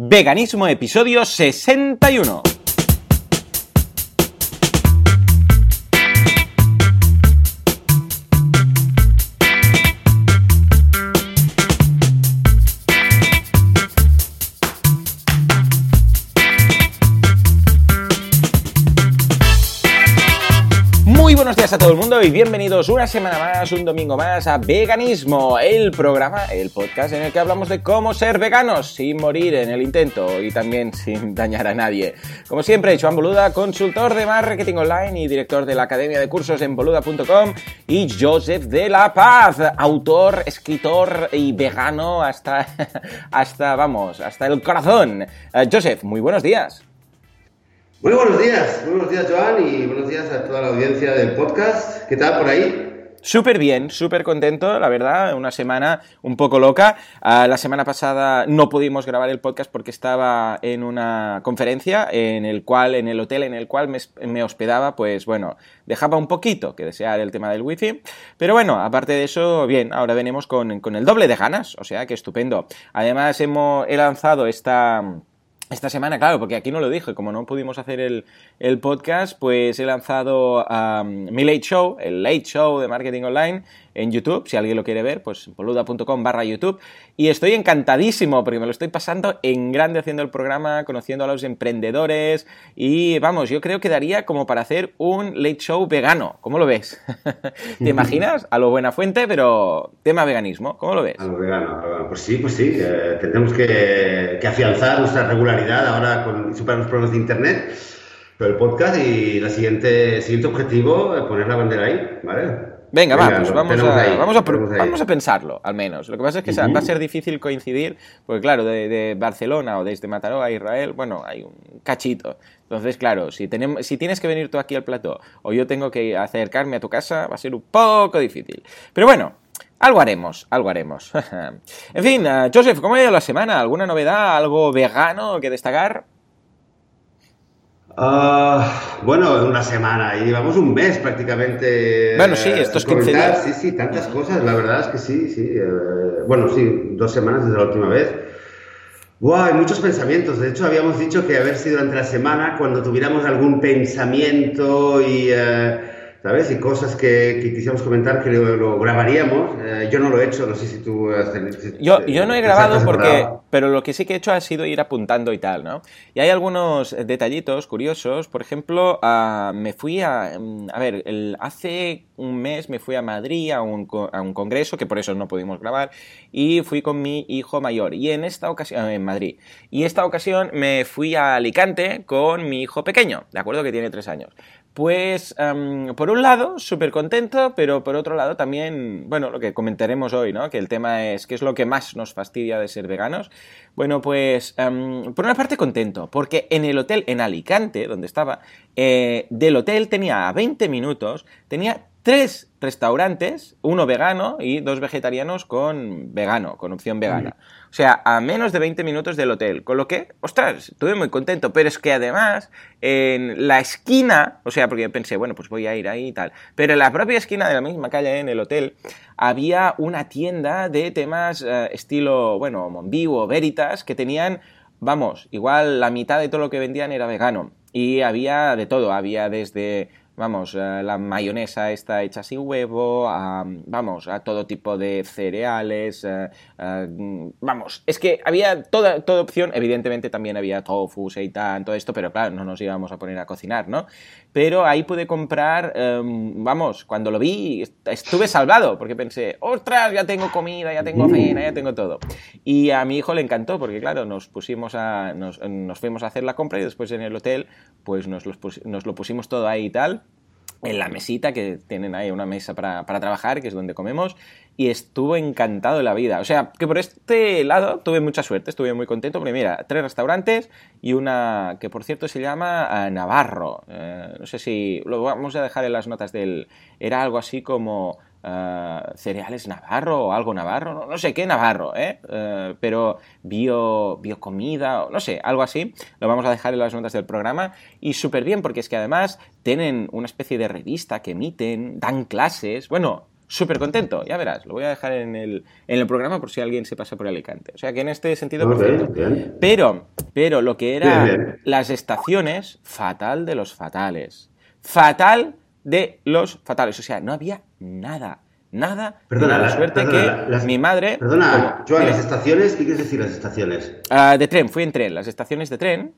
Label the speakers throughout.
Speaker 1: Veganismo episodio 61. Mundo y bienvenidos una semana más, un domingo más a Veganismo, el programa, el podcast en el que hablamos de cómo ser veganos sin morir en el intento y también sin dañar a nadie. Como siempre, Joan Boluda, consultor de marketing online y director de la Academia de Cursos en boluda.com y Joseph de la Paz, autor, escritor y vegano hasta, hasta vamos, hasta el corazón. Eh, Joseph, muy buenos días.
Speaker 2: Muy buenos días, buenos días Joan y buenos días a toda la audiencia del podcast. ¿Qué tal por ahí?
Speaker 1: Súper bien, súper contento, la verdad, una semana un poco loca. Uh, la semana pasada no pudimos grabar el podcast porque estaba en una conferencia en el cual, en el hotel en el cual me, me, hospedaba, pues bueno, dejaba un poquito que desear el tema del wifi. Pero bueno, aparte de eso, bien, ahora venimos con, con el doble de ganas, o sea que estupendo. Además, hemos, he lanzado esta esta semana, claro, porque aquí no lo dije, como no pudimos hacer el, el podcast, pues he lanzado mi Late Show, el Late Show de Marketing Online en YouTube, si alguien lo quiere ver, pues boluda.com barra YouTube. Y estoy encantadísimo porque me lo estoy pasando en grande haciendo el programa, conociendo a los emprendedores y vamos, yo creo que daría como para hacer un late show vegano. ¿Cómo lo ves? ¿Te imaginas? A lo buena fuente, pero tema veganismo. ¿Cómo lo ves?
Speaker 2: A lo vegano. Pues sí, pues sí. Eh, tendremos que, que, afianzar nuestra regularidad ahora con superar los problemas de Internet. Pero el podcast y la siguiente, siguiente objetivo, poner la bandera ahí, ¿vale?
Speaker 1: Venga, Venga vamos, vamos a, ahí, vamos, a, vamos a pensarlo, al menos. Lo que pasa es que uh -huh. va a ser difícil coincidir, porque claro, de, de, Barcelona o desde Mataró a Israel, bueno, hay un cachito. Entonces, claro, si, tenemos, si tienes que venir tú aquí al plató o yo tengo que acercarme a tu casa, va a ser un poco difícil. Pero bueno, algo haremos, algo haremos. en fin, uh, Joseph, ¿cómo ha ido la semana? ¿Alguna novedad? ¿Algo vegano que destacar?
Speaker 2: Uh, bueno, una semana y llevamos un mes prácticamente.
Speaker 1: Bueno, sí, estos 15 días.
Speaker 2: Sí, sí, tantas cosas, la verdad es que sí, sí. Uh, bueno, sí, dos semanas desde la última vez. Wow, hay muchos pensamientos. De hecho, habíamos dicho que a ver si durante la semana, cuando tuviéramos algún pensamiento y. Uh, ¿sabes? Y cosas que, que quisiéramos comentar que lo, lo grabaríamos. Eh, yo no lo he hecho, no sé si tú has tenido... Si,
Speaker 1: yo, yo no he grabado porque... Pero lo que sí que he hecho ha sido ir apuntando y tal, ¿no? Y hay algunos detallitos curiosos. Por ejemplo, uh, me fui a... A ver, el, hace un mes me fui a Madrid a un, a un congreso, que por eso no pudimos grabar, y fui con mi hijo mayor. Y en esta ocasión... En Madrid. Y esta ocasión me fui a Alicante con mi hijo pequeño, ¿de acuerdo? Que tiene tres años. Pues, por un lado, súper contento, pero por otro lado también, bueno, lo que comentaremos hoy, ¿no? Que el tema es qué es lo que más nos fastidia de ser veganos. Bueno, pues, por una parte contento, porque en el hotel en Alicante, donde estaba, eh, del hotel tenía a 20 minutos, tenía tres restaurantes, uno vegano y dos vegetarianos con vegano, con opción vegana. O sea, a menos de 20 minutos del hotel. Con lo que, ostras, estuve muy contento. Pero es que además, en la esquina, o sea, porque yo pensé, bueno, pues voy a ir ahí y tal. Pero en la propia esquina de la misma calle, en el hotel, había una tienda de temas uh, estilo, bueno, Monvivo, Veritas, que tenían, vamos, igual la mitad de todo lo que vendían era vegano. Y había de todo, había desde vamos, uh, la mayonesa está hecha sin huevo, vamos, a todo tipo de cereales, uh, vamos, es que había toda, toda opción, evidentemente también había tofu, seitan, todo esto, pero claro, no nos íbamos a poner a cocinar, ¿no? Pero ahí pude comprar, um, vamos, cuando lo vi estuve salvado, porque pensé, ostras, ya tengo comida, ya tengo cena, ya tengo todo. Y a mi hijo le encantó, porque claro, nos pusimos a, nos, nos fuimos a hacer la compra y después en el hotel, pues nos, los nos lo pusimos todo ahí y tal en la mesita, que tienen ahí una mesa para, para, trabajar, que es donde comemos, y estuvo encantado de la vida. O sea, que por este lado tuve mucha suerte, estuve muy contento, porque mira, tres restaurantes y una que por cierto se llama uh, Navarro. Eh, no sé si lo vamos a dejar en las notas del... Era algo así como... Uh, cereales Navarro o algo Navarro, no, no sé qué Navarro, ¿eh? Uh, pero bio, bio comida, no sé, algo así. Lo vamos a dejar en las notas del programa y súper bien porque es que además tienen una especie de revista que emiten, dan clases, bueno, súper contento, ya verás, lo voy a dejar en el, en el programa por si alguien se pasa por Alicante. O sea que en este sentido, perfecto. Pero Pero lo que eran las estaciones, fatal de los fatales. Fatal de los fatales. O sea, no había nada. Nada.
Speaker 2: Perdona,
Speaker 1: la suerte que mi madre.
Speaker 2: Perdona, Joan, ¿las estaciones? ¿Qué quieres decir las estaciones?
Speaker 1: Ah, de tren, fui en tren. Las estaciones de tren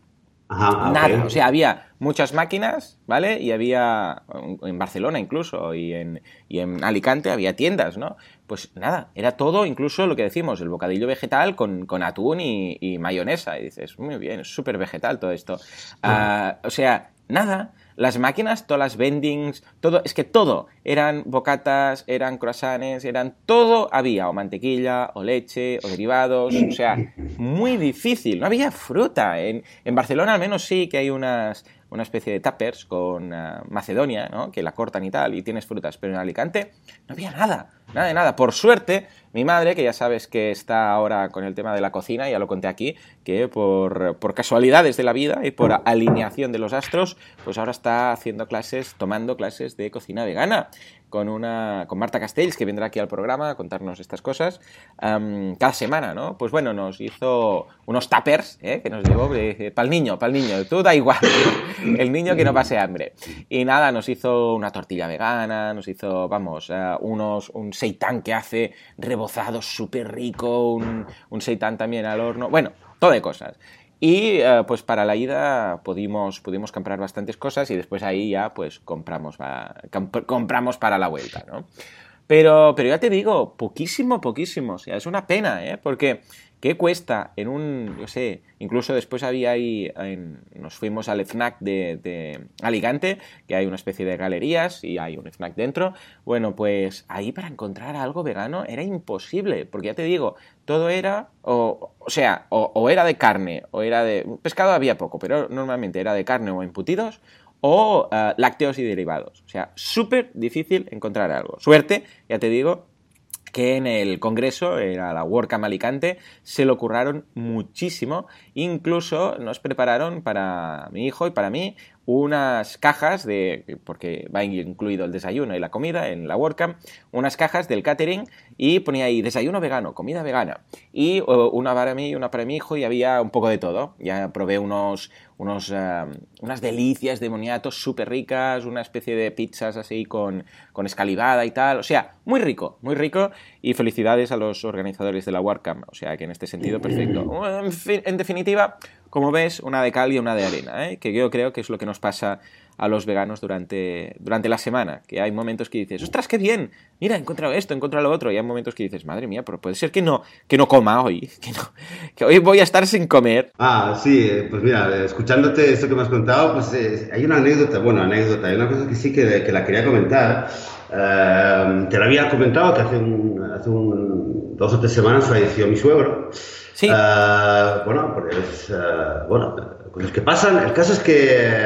Speaker 1: Ah, Nada, o sea, había muchas máquinas, ¿vale? Y había, en Barcelona incluso, y en, y en Alicante había tiendas, ¿no? Pues nada, era todo, incluso lo que decimos, el bocadillo vegetal con, con atún y, mayonesa. Y dices, muy bien, es súper vegetal todo esto. Ah, o sea, nada, las máquinas, todas las vendings, todo, es que todo, eran bocatas, eran croissants, eran todo había, o mantequilla, o leche, o derivados, o sea, muy difícil, no había fruta. En, en Barcelona al menos sí que hay unas, una especie de tuppers con ah, Macedonia, ¿no? que la cortan y tal, y tienes frutas, pero en Alicante no había nada, nada de nada. Por suerte, mi madre, que ya sabes que está ahora con el tema de la cocina, ya lo conté aquí, que por, casualidades de la vida y por alineación de los astros, pues ahora está haciendo clases, tomando clases de cocina vegana con una con Marta Castells, que vendrá aquí al programa a contarnos estas cosas cada semana, ¿no? Pues bueno, nos hizo unos tuppers, ¿eh? que nos llevó para el niño, para el niño, tú da igual, el niño que no pase hambre. Y nada, nos hizo una tortilla vegana, nos hizo, vamos, uh, unos, un seitán que hace rebozado súper rico, un, un seitán también al horno, bueno, todo de cosas. Y eh, pues para la ida pudimos, pudimos comprar bastantes cosas y después ahí ya pues compramos, compramos para la vuelta, ¿no? Pero, pero ya te digo, poquísimo, poquísimo. O sea, es una pena, ¿eh? Porque ¿Qué cuesta en un, yo sé, incluso después había ahí, nos fuimos al FNAC de, Alicante, que hay una especie de galerías y hay un FNAC dentro. Bueno, pues ahí para encontrar algo vegano era imposible, porque ya te digo, todo era, o, o sea, o, era de carne, o era de... Pescado había poco, pero normalmente era de carne o embutidos, o eh, lácteos y derivados. O sea, súper difícil encontrar algo. Suerte, ya te digo, que en el Congreso, era la WordCamp Alicante, se lo curraron muchísimo. Incluso nos prepararon para mi hijo y para mí unas cajas de, porque va incluido el desayuno y la comida en la WordCamp, unas cajas del catering y ponía ahí desayuno vegano, comida vegana. Y una para mí y una para mi hijo y había un poco de todo. Ya probé unos, unos, eh, unas delicias de moniatos súper ricas, una especie de pizzas así con, con escalivada y tal. O sea, muy rico, muy rico. Y felicidades a los organizadores de la WordCamp. O sea, que en este sentido, perfecto. en definitiva, como ves, una de cal y una de arena, ¿eh? que yo creo que es lo que nos pasa a los veganos durante, durante la semana, que hay momentos que dices, ostras, qué bien, mira, he encontrado esto, he encontrado lo otro, y hay momentos que dices, madre mía, pero puede ser que no, que no coma hoy, que, no, que hoy voy a estar sin comer.
Speaker 2: Ah, sí, pues mira, escuchándote esto que me has contado, pues eh, hay una anécdota, bueno, anécdota, hay una cosa que sí que, que la quería comentar, eh, te la había comentado que hace, un, hace un, dos o tres semanas falleció mi suegro,
Speaker 1: Sí.
Speaker 2: Bueno, pues, uh, bueno, cosas que pasan. El caso es que,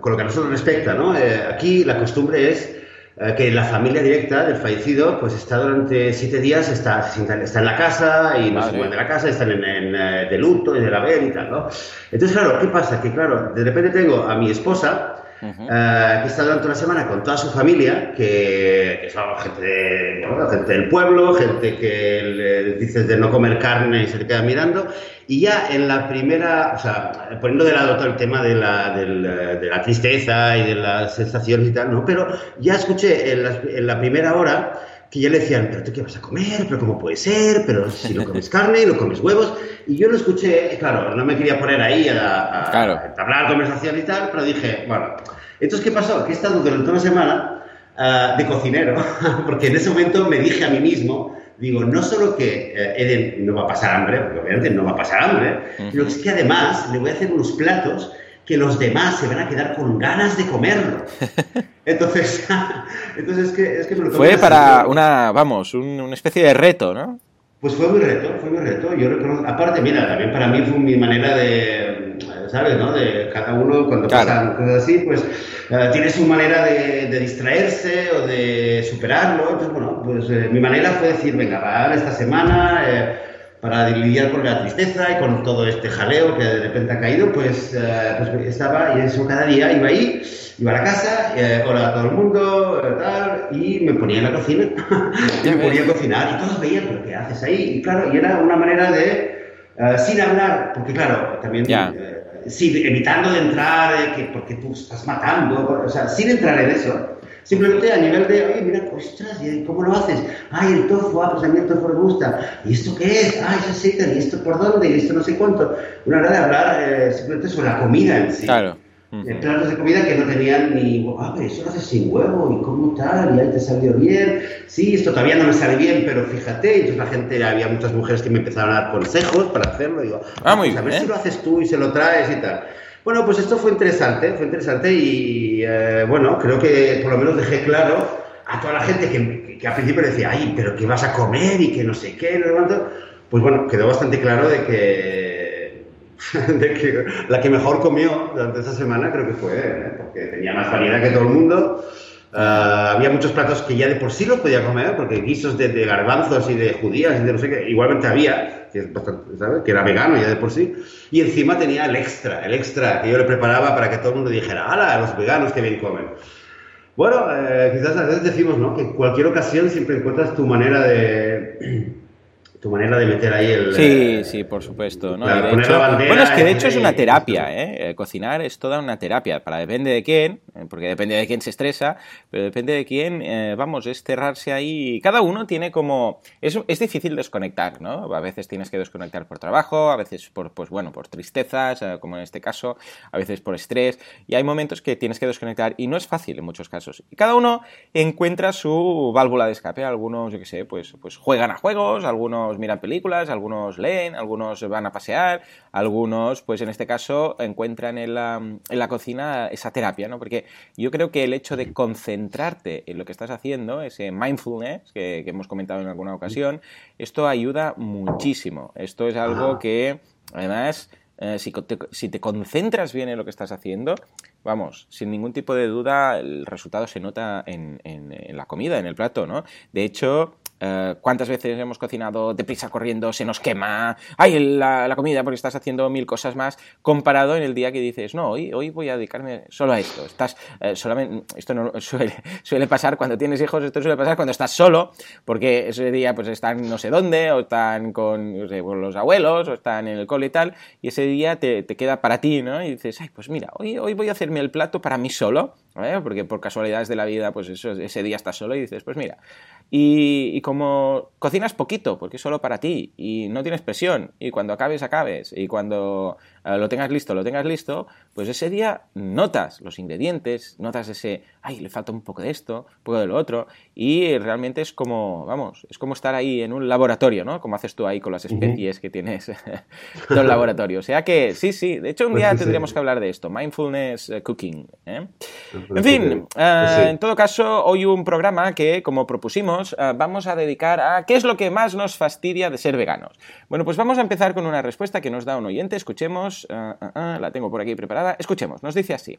Speaker 2: con lo que a nosotros respecta, ¿no? Eh, aquí la costumbre es eh, que la familia directa del fallecido pues está durante siete días, está, está en la casa y no se mueven de la casa, están en, en, de luto y de la ver y tal, ¿no? Entonces, claro, ¿qué pasa? Que, claro, de repente tengo a mi esposa eh, que está durante una semana con toda su familia, que, son gente, gente, del pueblo, gente que le dices de no comer carne y se te queda mirando. Y ya en la primera, o sea, poniendo de lado todo el tema de la, de la tristeza y de las sensaciones y tal, ¿no? Pero ya escuché en la, en la primera hora que ya le decían, pero tú qué vas a comer, pero cómo puede ser, pero si no comes carne, no comes huevos. Y yo lo escuché, claro, no me quería poner ahí a, a, hablar conversación y tal, pero dije, bueno, entonces, ¿qué pasó? Que he estado durante una semana uh, de cocinero, porque en ese momento me dije a mí mismo, digo, no solo que Eden no va a pasar hambre, porque obviamente no va a pasar hambre, uh -huh. sino que es que además le voy a hacer unos platos que los demás se van a quedar con ganas de comerlo. Entonces, entonces es que, es que me lo
Speaker 1: Fue para una, vamos, un, una especie de reto, ¿no?
Speaker 2: Pues fue muy reto, fue muy reto. Yo reconozco, aparte, mira, también para mí fue mi manera de, ¿sabes? ¿no? De cada uno cuando claro. pasan cosas así, pues uh, tiene su manera de, de, distraerse o de superarlo. Entonces, bueno, pues eh, mi manera fue decir, venga, va, esta semana... Eh, para lidiar con la tristeza y con todo este jaleo que de repente ha caído, pues, uh, pues estaba y eso cada día iba ahí, iba a la casa, eh, hola a todo el mundo, eh, tal, y me ponía en la cocina, me ponía a cocinar y todos veían, pero ¿qué haces ahí? Y claro, y era una manera de eh, sin hablar, porque claro, también sí, evitando de entrar, que, porque tú estás matando, o sea, sin entrar en eso. Simplemente a nivel de, oye, mira, ostras, ¿cómo lo haces? Ay, el tofu, ah, pues a mí el tofu me gusta. ¿Y esto qué es? Ay, eso sí, ¿y esto por dónde? ¿Y esto no sé cuánto? Una hora de hablar eh, simplemente sobre la comida en sí.
Speaker 1: Claro.
Speaker 2: Uh Platos de comida que no tenían ni, ah, pero eso lo haces sin huevo, ¿y cómo tal? ¿Y ahí te salió bien? Sí, esto todavía no me sale bien, pero fíjate. Entonces la gente, había muchas mujeres que me empezaron a dar consejos para hacerlo. digo,
Speaker 1: ah, muy
Speaker 2: pues
Speaker 1: bien.
Speaker 2: A ver si lo haces tú y se lo traes y tal. Bueno, pues esto fue interesante, fue interesante y eh, bueno, creo que por lo menos dejé claro a toda la gente que, que, al principio decía, ay, pero ¿qué vas a comer? y que no sé qué, no cuánto. Pues bueno, quedó bastante claro de que, de que la que mejor comió durante esa semana creo que fue, ¿eh? porque tenía más variedad que todo el mundo. Uh, había muchos platos que ya de por sí los podía comer, porque guisos de, de, garbanzos y de judías y de no sé qué, igualmente había, que, es bastante, ¿sabes? que era vegano ya de por sí, y encima tenía el extra, el extra que yo le preparaba para que todo el mundo dijera, ¡hala! Los veganos que bien comen. Bueno, eh, quizás a veces decimos ¿no? que en cualquier ocasión siempre encuentras tu manera de tu manera de meter ahí el...
Speaker 1: Sí, eh, sí, por supuesto. ¿no? de hecho, bueno, es que de hecho es una terapia, ¿eh? ¿eh? Cocinar es toda una terapia, para depende de quién, eh, porque depende de quién se estresa, pero depende de quién, eh, vamos, es cerrarse ahí. Cada uno tiene como... Es, es, difícil desconectar, ¿no? A veces tienes que desconectar por trabajo, a veces por, pues bueno, por tristezas, como en este caso, a veces por estrés, y hay momentos que tienes que desconectar, y no es fácil en muchos casos. Y cada uno encuentra su válvula de escape, algunos, yo qué sé, pues, pues juegan a juegos, algunos miran películas, algunos leen, algunos van a pasear, algunos, pues en este caso, encuentran en la, en la cocina esa terapia, ¿no? Porque yo creo que el hecho de concentrarte en lo que estás haciendo, ese mindfulness que, que hemos comentado en alguna ocasión, esto ayuda muchísimo. Esto es algo que, además, eh, si, te, si, te, concentras bien en lo que estás haciendo, vamos, sin ningún tipo de duda, el resultado se nota en, en, en la comida, en el plato, ¿no? De hecho, Uh, ¿Cuántas veces hemos cocinado deprisa corriendo, se nos quema, ay, la, la, comida porque estás haciendo mil cosas más, comparado en el día que dices, no, hoy, hoy voy a dedicarme solo a esto. Estás, uh, solamente, esto no suele, suele, pasar cuando tienes hijos, esto suele pasar cuando estás solo, porque ese día pues están no sé dónde, o están con, no sé, con los abuelos, o están en el cole y tal, y ese día te, te, queda para ti, ¿no? Y dices, ay, pues mira, hoy, hoy voy a hacerme el plato para mí solo, ¿eh? porque por casualidades de la vida, pues eso, ese día estás solo y dices, pues mira, y, y, como cocinas poquito, porque es solo para ti, y no tienes presión, y cuando acabes, acabes, y cuando lo tengas listo, lo tengas listo, pues ese día notas los ingredientes, notas ese, ay, le falta un poco de esto, un poco de lo otro, y realmente es como, vamos, es como estar ahí en un laboratorio, ¿no? Como haces tú ahí con las especies uh -huh. que tienes en el laboratorio. O sea que, sí, sí, de hecho un día pues sí, tendríamos que hablar de esto, mindfulness uh, cooking. ¿eh? En fin, uh, en todo caso, hoy un programa que, como propusimos, Uh, vamos a dedicar a qué es lo que más nos fastidia de ser veganos. Bueno, pues vamos a empezar con una respuesta que nos da un oyente. Escuchemos, uh, uh, la tengo por aquí preparada. Escuchemos, nos dice así.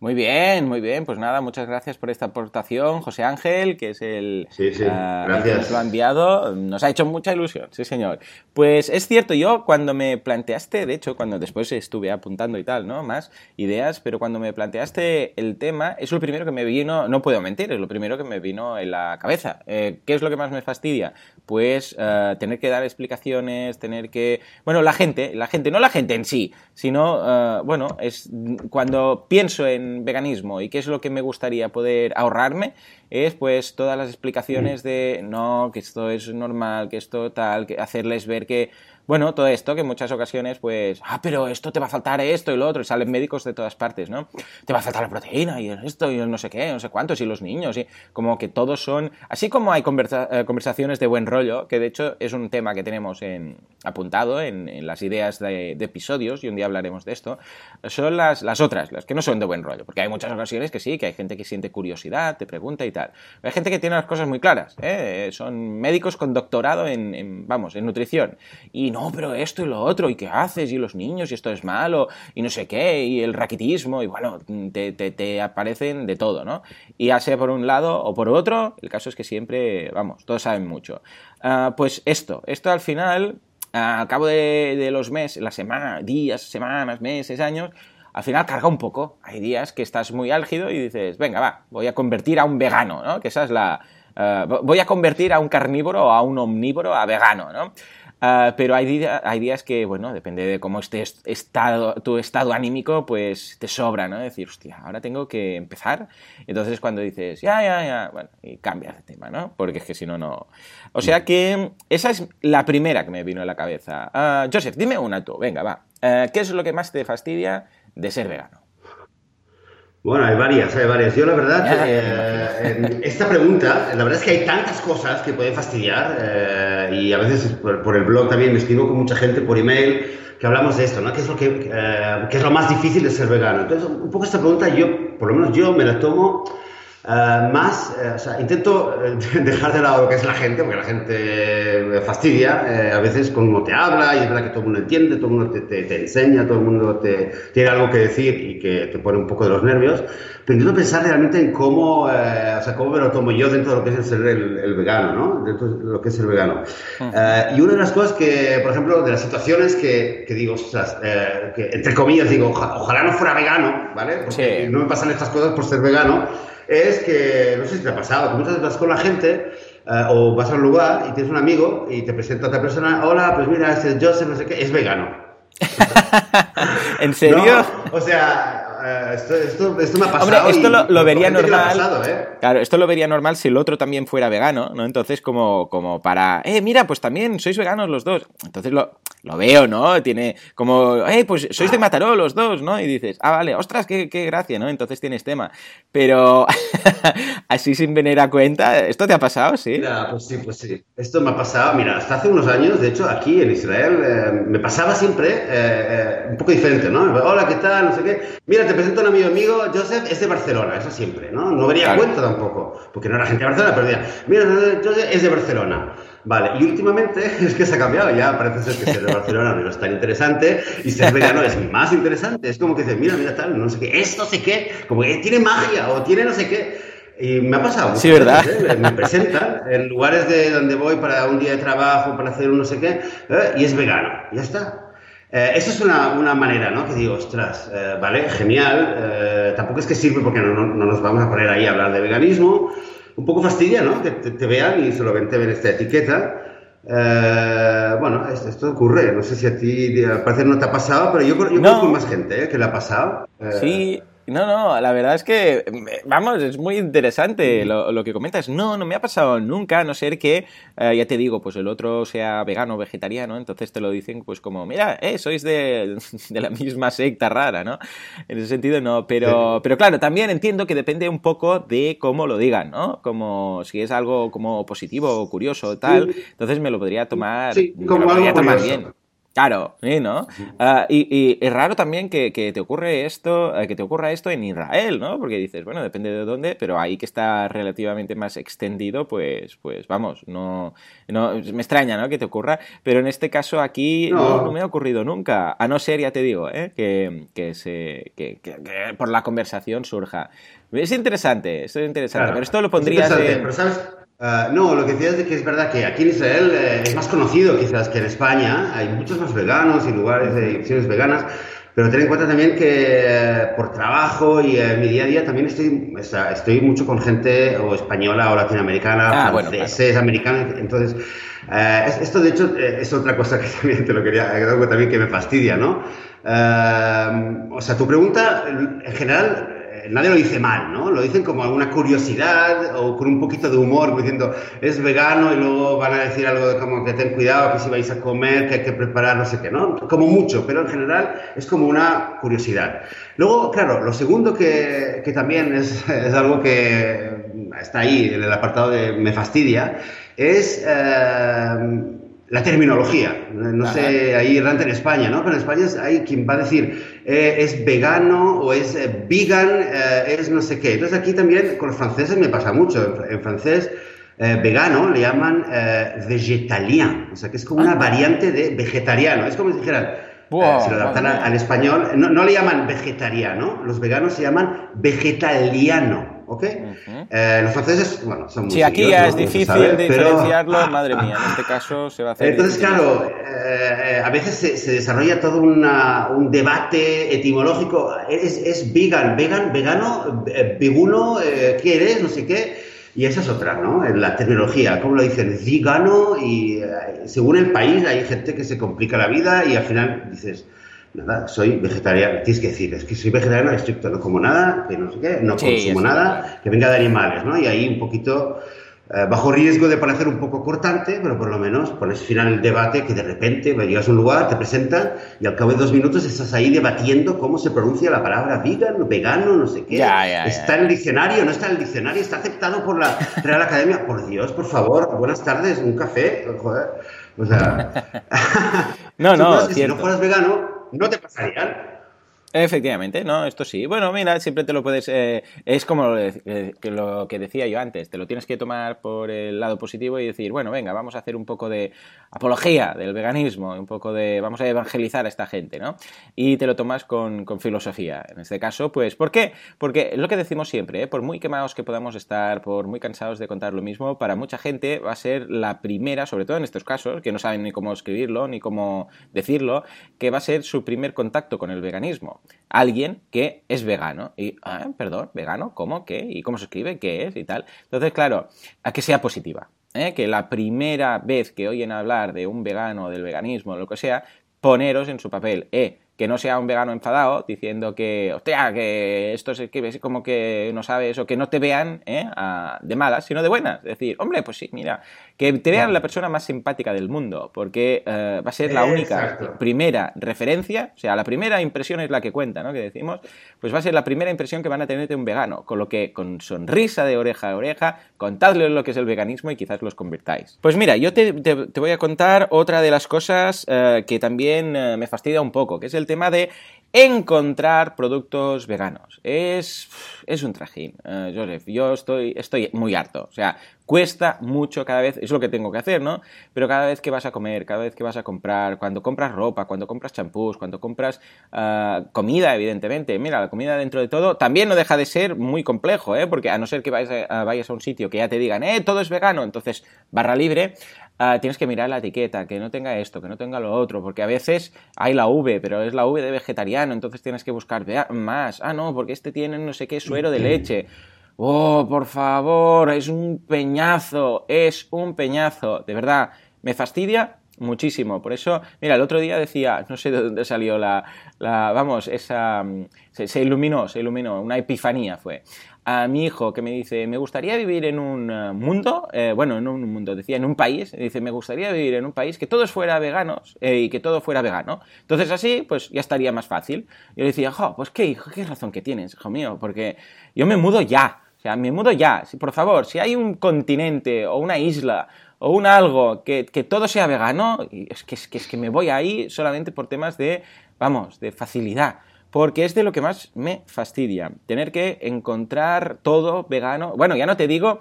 Speaker 1: Muy bien, muy bien. Pues nada, muchas gracias por esta aportación, José Ángel, que es el,
Speaker 2: sí, sí.
Speaker 1: Uh, que nos lo ha enviado. Nos ha hecho mucha ilusión, sí, señor. Pues es cierto, yo cuando me planteaste, de hecho, cuando después estuve apuntando y tal, ¿no? Más ideas, pero cuando me planteaste el tema, es lo primero que me vino, no puedo mentir, es lo primero que me vino en la cabeza. Eh, ¿Qué es lo que más me fastidia? Pues uh, tener que dar explicaciones, tener que... Bueno, la gente, la gente, no la gente en sí, sino, uh, bueno, es cuando pienso en veganismo y qué es lo que me gustaría poder ahorrarme es pues todas las explicaciones de no, que esto es normal, que esto tal, que hacerles ver que bueno, todo esto que en muchas ocasiones, pues, ah, pero esto te va a faltar esto y lo otro, y salen médicos de todas partes, ¿no? Te va a faltar la proteína y esto y no sé qué, no sé cuántos, y los niños, y como que todos son, así como hay eh, conversaciones de buen rollo, que de hecho es un tema que tenemos en, apuntado en, las ideas de, episodios, y un día hablaremos de esto, son las, las otras, las que no son de buen rollo, porque hay muchas ocasiones que sí, que hay gente que siente curiosidad, te pregunta y tal. Hay gente que tiene las cosas muy claras, ¿eh? son médicos con doctorado en, vamos, en nutrición, y no, pero esto y lo otro, y qué haces, y los niños, y esto es malo, y no sé qué, y el raquitismo, y bueno, te, te, aparecen de todo, ¿no? Y ya sea por un lado o por otro, el caso es que siempre, vamos, todos saben mucho. Ah, pues esto, esto al final, al cabo de, los meses, la semana, días, semanas, meses, años, al final carga un poco. Hay días que estás muy álgido y dices, venga, va, voy a convertir a un vegano, ¿no? Que esa es la... Ah, voy a convertir a un carnívoro o a un omnívoro a vegano, ¿no? Ah, pero hay, hay días que, bueno, depende de cómo esté estado, tu estado anímico, pues te sobra, ¿no? Decir, hostia, ahora tengo que empezar. Entonces cuando dices, ya, ya, ya, bueno, y cambias de tema, ¿no? Porque es que si no, no... O sea que esa es la primera que me vino a la cabeza. Uh, Joseph, dime una tú, venga, va. Uh, ¿Qué es lo que más te fastidia de ser vegano?
Speaker 2: Bueno, hay varias, hay varias. Yo la verdad, eh, esta pregunta, la verdad es que hay tantas cosas que pueden fastidiar eh, y a veces por, el blog también me escribo con mucha gente por email que hablamos de esto, ¿no? ¿Qué es, lo que, eh, ¿Qué es lo más difícil de ser vegano? Entonces, un poco esta pregunta yo, por lo menos yo, me la tomo eh, más, eh, o sea, intento eh, dejar de lado lo que es la gente, porque la gente me fastidia, a veces como te habla y es verdad que todo el mundo entiende, todo el mundo te, te, enseña, todo el mundo te, tiene algo que decir y que te pone un poco de los nervios, pero intento pensar realmente en cómo, o sea, cómo me lo tomo yo dentro de lo que es el ser el, vegano, ¿no? Dentro de lo que es el vegano. y una de las cosas que, por ejemplo, de las situaciones que, que digo, ostras, que entre comillas digo, ojalá no fuera vegano, ¿vale? Porque no me pasan estas cosas por ser vegano es que, no sé si te ha pasado, que muchas veces vas con la gente eh, o vas a un lugar y tienes un amigo y te presenta a otra persona, hola, pues mira, este es Joseph, no sé qué, es vegano.
Speaker 1: ¿En serio?
Speaker 2: o sea, eh, esto, esto, me ha pasado.
Speaker 1: Hombre, esto lo, vería normal. ¿eh? Claro, esto lo vería normal si el otro también fuera vegano, ¿no? Entonces, como, como para, eh, mira, pues también sois veganos los dos. Entonces lo, lo veo, ¿no? Tiene como, eh, pues sois de Mataró los dos, ¿no? Y dices, ah, vale, ostras, qué, qué gracia, ¿no? Entonces tienes tema. Pero así sin venir a cuenta, ¿esto te ha pasado, sí?
Speaker 2: Mira, pues sí, pues sí. Esto me ha pasado, mira, hasta hace unos años, de hecho, aquí en Israel, eh, me pasaba siempre un poco diferente, ¿no? Hola, ¿qué tal? No sé qué. Mira, te presento a un amigo amigo, Joseph, es de Barcelona, eso siempre, ¿no? No vería cuenta tampoco, porque no era gente de Barcelona, pero decía, mira, Joseph es de Barcelona. Vale, y últimamente es que se ha cambiado, ya parece ser que ser de Barcelona no es tan interesante y ser vegano es más interesante. Es como que dices, mira, mira tal, no sé qué, esto sé qué, como que tiene magia o tiene no sé qué. Y me ha pasado.
Speaker 1: Sí, ¿verdad?
Speaker 2: ¿eh? Me presentan en lugares de donde voy para un día de trabajo, para hacer un no sé qué, ¿eh? y es vegano. Ya está. Eh, eso es una, una, manera, ¿no? Que digo, ostras, eh, vale, genial. Eh, tampoco es que sirve porque no, no, nos vamos a poner ahí a hablar de veganismo. Un poco fastidia, ¿no? Que te, vean y solamente ven esta etiqueta. bueno, esto, ocurre. No sé si a ti, al parecer, no te ha pasado, pero yo, yo conozco más gente que le ha pasado.
Speaker 1: sí, no, no, la verdad es que, vamos, es muy interesante lo, que comentas. No, no me ha pasado nunca, a no ser que, eh, ya te digo, pues el otro sea vegano o vegetariano, entonces te lo dicen pues como, mira, eh, sois de, de, la misma secta rara, ¿no? En ese sentido no, pero, pero claro, también entiendo que depende un poco de cómo lo digan, ¿no? Como si es algo como positivo o curioso o tal, entonces me lo podría tomar,
Speaker 2: sí, como podría tomar
Speaker 1: bien. Claro, sí, ¿no? Ah, y, es raro también que, te ocurre esto, eh, que te ocurra esto en Israel, ¿no? Porque dices, bueno, depende de dónde, pero ahí que está relativamente más extendido, pues, pues vamos, no, no me extraña, ¿no? Que te ocurra, pero en este caso aquí no, me ha ocurrido nunca, a no ser, ya te digo, ¿eh? que, que se, que, por la conversación surja. Es interesante, es interesante, pero esto lo pondrías en...
Speaker 2: Pero ¿sabes? Ah, no, lo que decía es que es verdad que aquí en Israel eh, es más conocido quizás que en España. Hay muchos más veganos y lugares de opciones veganas. Pero ten en cuenta también que eh, por trabajo y en mi día a día también estoy, estoy mucho con gente o española o latinoamericana, ah, franceses, americanos. Entonces, eh, esto de hecho es otra cosa que también te lo quería, algo también que me fastidia, ¿no? o sea, tu pregunta en general eh, nadie lo dice mal, ¿no? Lo dicen como alguna curiosidad o con un poquito de humor, diciendo, es vegano y luego van a decir algo de como que ten cuidado, que si vais a comer, que hay que preparar no sé qué, ¿no? Como mucho, pero en general es como una curiosidad. Luego, claro, lo segundo que, que también es, es, algo que está ahí en el apartado de me fastidia, es... Eh, la terminología. No sé, ahí errante en España, ¿no? Pero en España hay quien va a decir eh, es vegano o es eh, vegan, eh, es no sé qué. Entonces aquí también con los franceses me pasa mucho. En, francés, vegano le llaman vegetalien, o sea que es como una ah. variante de vegetariano. Es como si dijeran, si lo adaptan al, español, no, no, le llaman vegetariano, los veganos se llaman vegetaliano. ¿Ok? Eh, los franceses, bueno, son muy
Speaker 1: Sí, aquí ya es difícil diferenciarlo, madre mía, en este caso se va a hacer...
Speaker 2: Entonces, claro, eh, a veces se, desarrolla todo un debate etimológico, ¿Es, ¿Es, vegan, vegan, vegano, eh, veguno, qué eres, no sé qué? Y esa es otra, ¿no? La terminología, ¿cómo lo dicen? Vegano y según el país hay gente que se complica la vida y al final dices nada, soy vegetariano. Tienes que decir, es que soy vegetariano estricto, no como nada, que no sé qué, no consumo nada, que venga de animales, ¿no? Y ahí un poquito, eh, bajo riesgo de parecer un poco cortante, pero por lo menos pones final el debate que de repente llegas a un lugar, te presentan y al cabo de dos minutos estás ahí debatiendo cómo se pronuncia la palabra vegan, vegano, no sé qué. está en el diccionario, no está en el diccionario, está aceptado por la Real Academia. Por Dios, por favor, buenas tardes, un café, joder. O sea,
Speaker 1: no, no,
Speaker 2: si no fueras vegano, no te pasarían.
Speaker 1: Efectivamente, no, esto sí. Bueno, mira, siempre te lo puedes. Eh, es como lo, que lo que decía yo antes, te lo tienes que tomar por el lado positivo y decir, bueno, venga, vamos a hacer un poco de apología del veganismo, un poco de. Vamos a evangelizar a esta gente, ¿no? Y te lo tomas con, filosofía. En este caso, pues, ¿por qué? Porque es lo que decimos siempre, ¿eh? por muy quemados que podamos estar, por muy cansados de contar lo mismo, para mucha gente va a ser la primera, sobre todo en estos casos, que no saben ni cómo escribirlo ni cómo decirlo, que va a ser su primer contacto con el veganismo alguien que es vegano. Y, ah, perdón, vegano, ¿cómo? ¿Qué? ¿Y cómo se escribe? ¿Qué es? Y tal. Entonces, claro, a que sea positiva. ¿eh? Que la primera vez que oyen hablar de un vegano, del veganismo, lo que sea, poneros en su papel. Eh, que no sea un vegano enfadado diciendo que, hostia, que esto es, que como que no sabes o que no te vean ¿eh? de malas, sino de buenas. Es decir, hombre, pues sí, mira, que te vean la persona más simpática del mundo, porque eh, va a ser la única primera referencia, o sea, la primera impresión es la que cuenta, ¿no? Que decimos, pues va a ser la primera impresión que van a tener de un vegano, con lo que con sonrisa de oreja a oreja, contadles lo que es el veganismo y quizás los convirtáis. Pues mira, yo te, voy a contar otra de las cosas eh, que también me fastidia un poco, que es el tema de encontrar productos veganos. Es, es un trajín, uh, Joseph. Yo estoy, estoy muy harto. O sea, cuesta mucho cada vez, es lo que tengo que hacer, ¿no? Pero cada vez que vas a comer, cada vez que vas a comprar, cuando compras ropa, cuando compras champús, cuando compras uh, comida, evidentemente. Mira, la comida dentro de todo también no deja de ser muy complejo, ¿eh? Porque a no ser que vayas a, vayas a un sitio que ya te digan, eh, todo es vegano, entonces barra libre, Ah, tienes que mirar la etiqueta, que no tenga esto, que no tenga lo otro, porque a veces hay la V, pero es la V de vegetariano, entonces tienes que buscar más. Ah, no, porque este tiene no sé qué suero de leche. Oh, por favor, es un peñazo, es un peñazo, de verdad, me fastidia muchísimo. Por eso, mira, el otro día decía, no sé de dónde salió la, vamos, esa, se, se, iluminó, se iluminó, una epifanía fue a mi hijo que me dice, me gustaría vivir en un eh, mundo, eh, bueno, en un mundo, decía, en un país, dice, me gustaría vivir en un país que todos fuera veganos eh, y que todo fuera vegano. Entonces así, pues ya estaría más fácil. Yo le decía, jo, pues qué hijo, qué razón que tienes, hijo mío, porque yo me mudo ya, o sea, me mudo ya. Si, por favor, si hay un continente o una isla o un algo que, que todo sea vegano, es que, es que, es que me voy ahí solamente por temas de, vamos, de facilidad porque es de lo que más me fastidia. Tener que encontrar todo vegano. Bueno, ya no te digo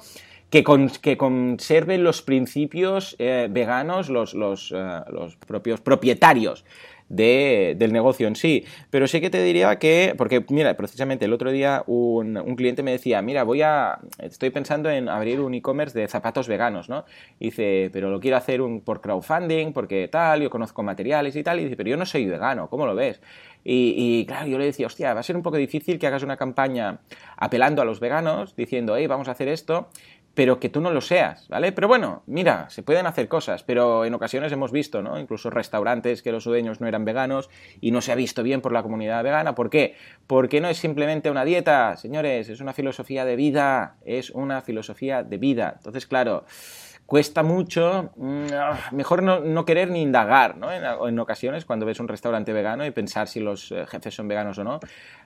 Speaker 1: que, que conserven los principios eh, veganos los, los, eh, los propios propietarios del negocio en sí. Pero sí que te diría que, porque mira, precisamente el otro día un, un cliente me decía, mira, voy a, estoy pensando en abrir un e-commerce de zapatos veganos, ¿no? Dice, pero lo quiero hacer un, por crowdfunding, porque tal, yo conozco materiales y tal, y dice, pero yo no soy vegano, ¿cómo lo ves? Y, y, claro, yo le decía, hostia, va a ser un poco difícil que hagas una campaña apelando a los veganos, diciendo, hey, vamos a hacer esto, pero que tú no lo seas, ¿vale? Pero bueno, mira, se pueden hacer cosas, pero en ocasiones hemos visto, ¿no? Incluso restaurantes que los dueños no eran veganos y no se ha visto bien por la comunidad vegana. ¿Por qué? Porque no es simplemente una dieta, señores, es una filosofía de vida, es una filosofía de vida. Entonces, claro, cuesta mucho, mm, mejor no, querer ni indagar, ¿no? En, ocasiones cuando ves un restaurante vegano y pensar si los eh, jefes son veganos o no.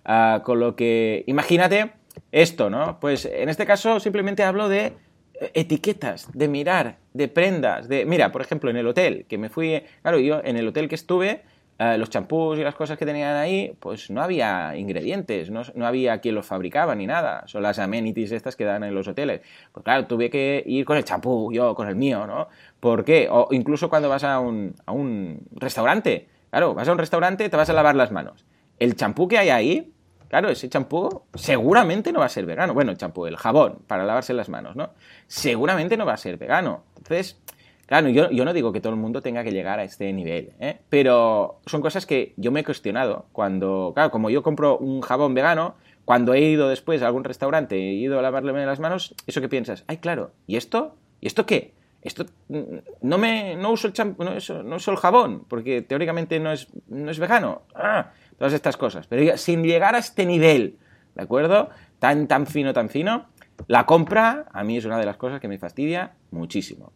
Speaker 1: Ah, con lo que, imagínate esto, ¿no? Pues en este caso simplemente hablo de eh, etiquetas, de mirar, de prendas, de... Mira, por ejemplo, en el hotel, que me fui... Claro, yo en el hotel que estuve, eh, los champús y las cosas que tenían ahí, pues no había ingredientes, no, no, había quien los fabricaba ni nada. Son las amenities estas que dan en los hoteles. Pues claro, tuve que ir con el champú, yo con el mío, ¿no? ¿Por qué? O incluso cuando vas a un, a un restaurante. Claro, vas a un restaurante, te vas a lavar las manos. El champú que hay ahí, claro, ese champú seguramente no va a ser vegano. Bueno, el champú, el jabón para lavarse las manos, ¿no? Seguramente no va a ser vegano. Entonces, Claro, yo, no digo que todo el mundo tenga que llegar a este nivel, ¿eh? pero son cosas que yo me he cuestionado. Cuando, claro, como yo compro un jabón vegano, cuando he ido después a algún restaurante he ido a lavarle las manos, ¿eso qué piensas? Ay, claro, ¿y esto? ¿Y esto qué? Esto mm, no me no uso el champú, no, no, uso el jabón, porque teóricamente no es, no es vegano. Ah, todas estas cosas. Pero sin llegar a este nivel, ¿de acuerdo? Tan, tan fino, tan fino, la compra a mí es una de las cosas que me fastidia muchísimo.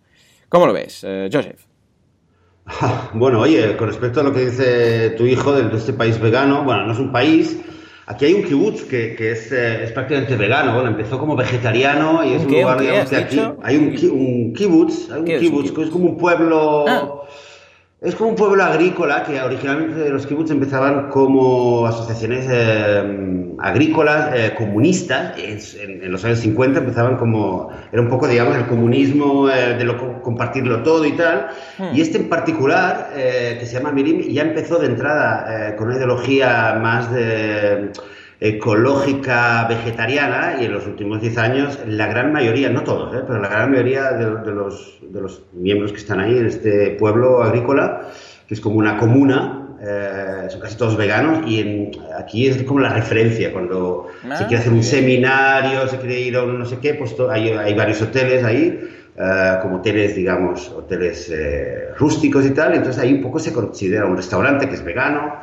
Speaker 1: ¿Cómo lo ves, eh, Joseph?
Speaker 2: Bueno, oye, con respecto a lo que dice tu hijo de este país vegano, bueno, no es un país. Aquí hay un kibutz que, es, eh, es, prácticamente vegano. Bueno, empezó como vegetariano y es un lugar, digamos, que aquí. Hay un, un kibutz, hay un kibutz, que es como un pueblo. Ah. Es como un pueblo agrícola que originalmente los kibbutz empezaban como asociaciones eh, agrícolas eh, comunistas. En, los años 50 empezaban como. Era un poco, digamos, el comunismo eh, de lo, compartirlo todo y tal. Hmm. Y este en particular, que se llama Mirim, ya empezó de entrada con una ideología más de ecológica vegetariana y en los últimos 10 años la gran mayoría, no todos, ¿eh? pero la gran mayoría de, los, de, los, miembros que están ahí en este pueblo agrícola, que es como una comuna, eh, son casi todos veganos y en, aquí es como la referencia cuando se quiere hacer un seminario, se quiere ir a un no sé qué, pues hay, hay, varios hoteles ahí. Eh, como hoteles, digamos, hoteles rústicos y tal, entonces ahí un poco se considera un restaurante que es vegano,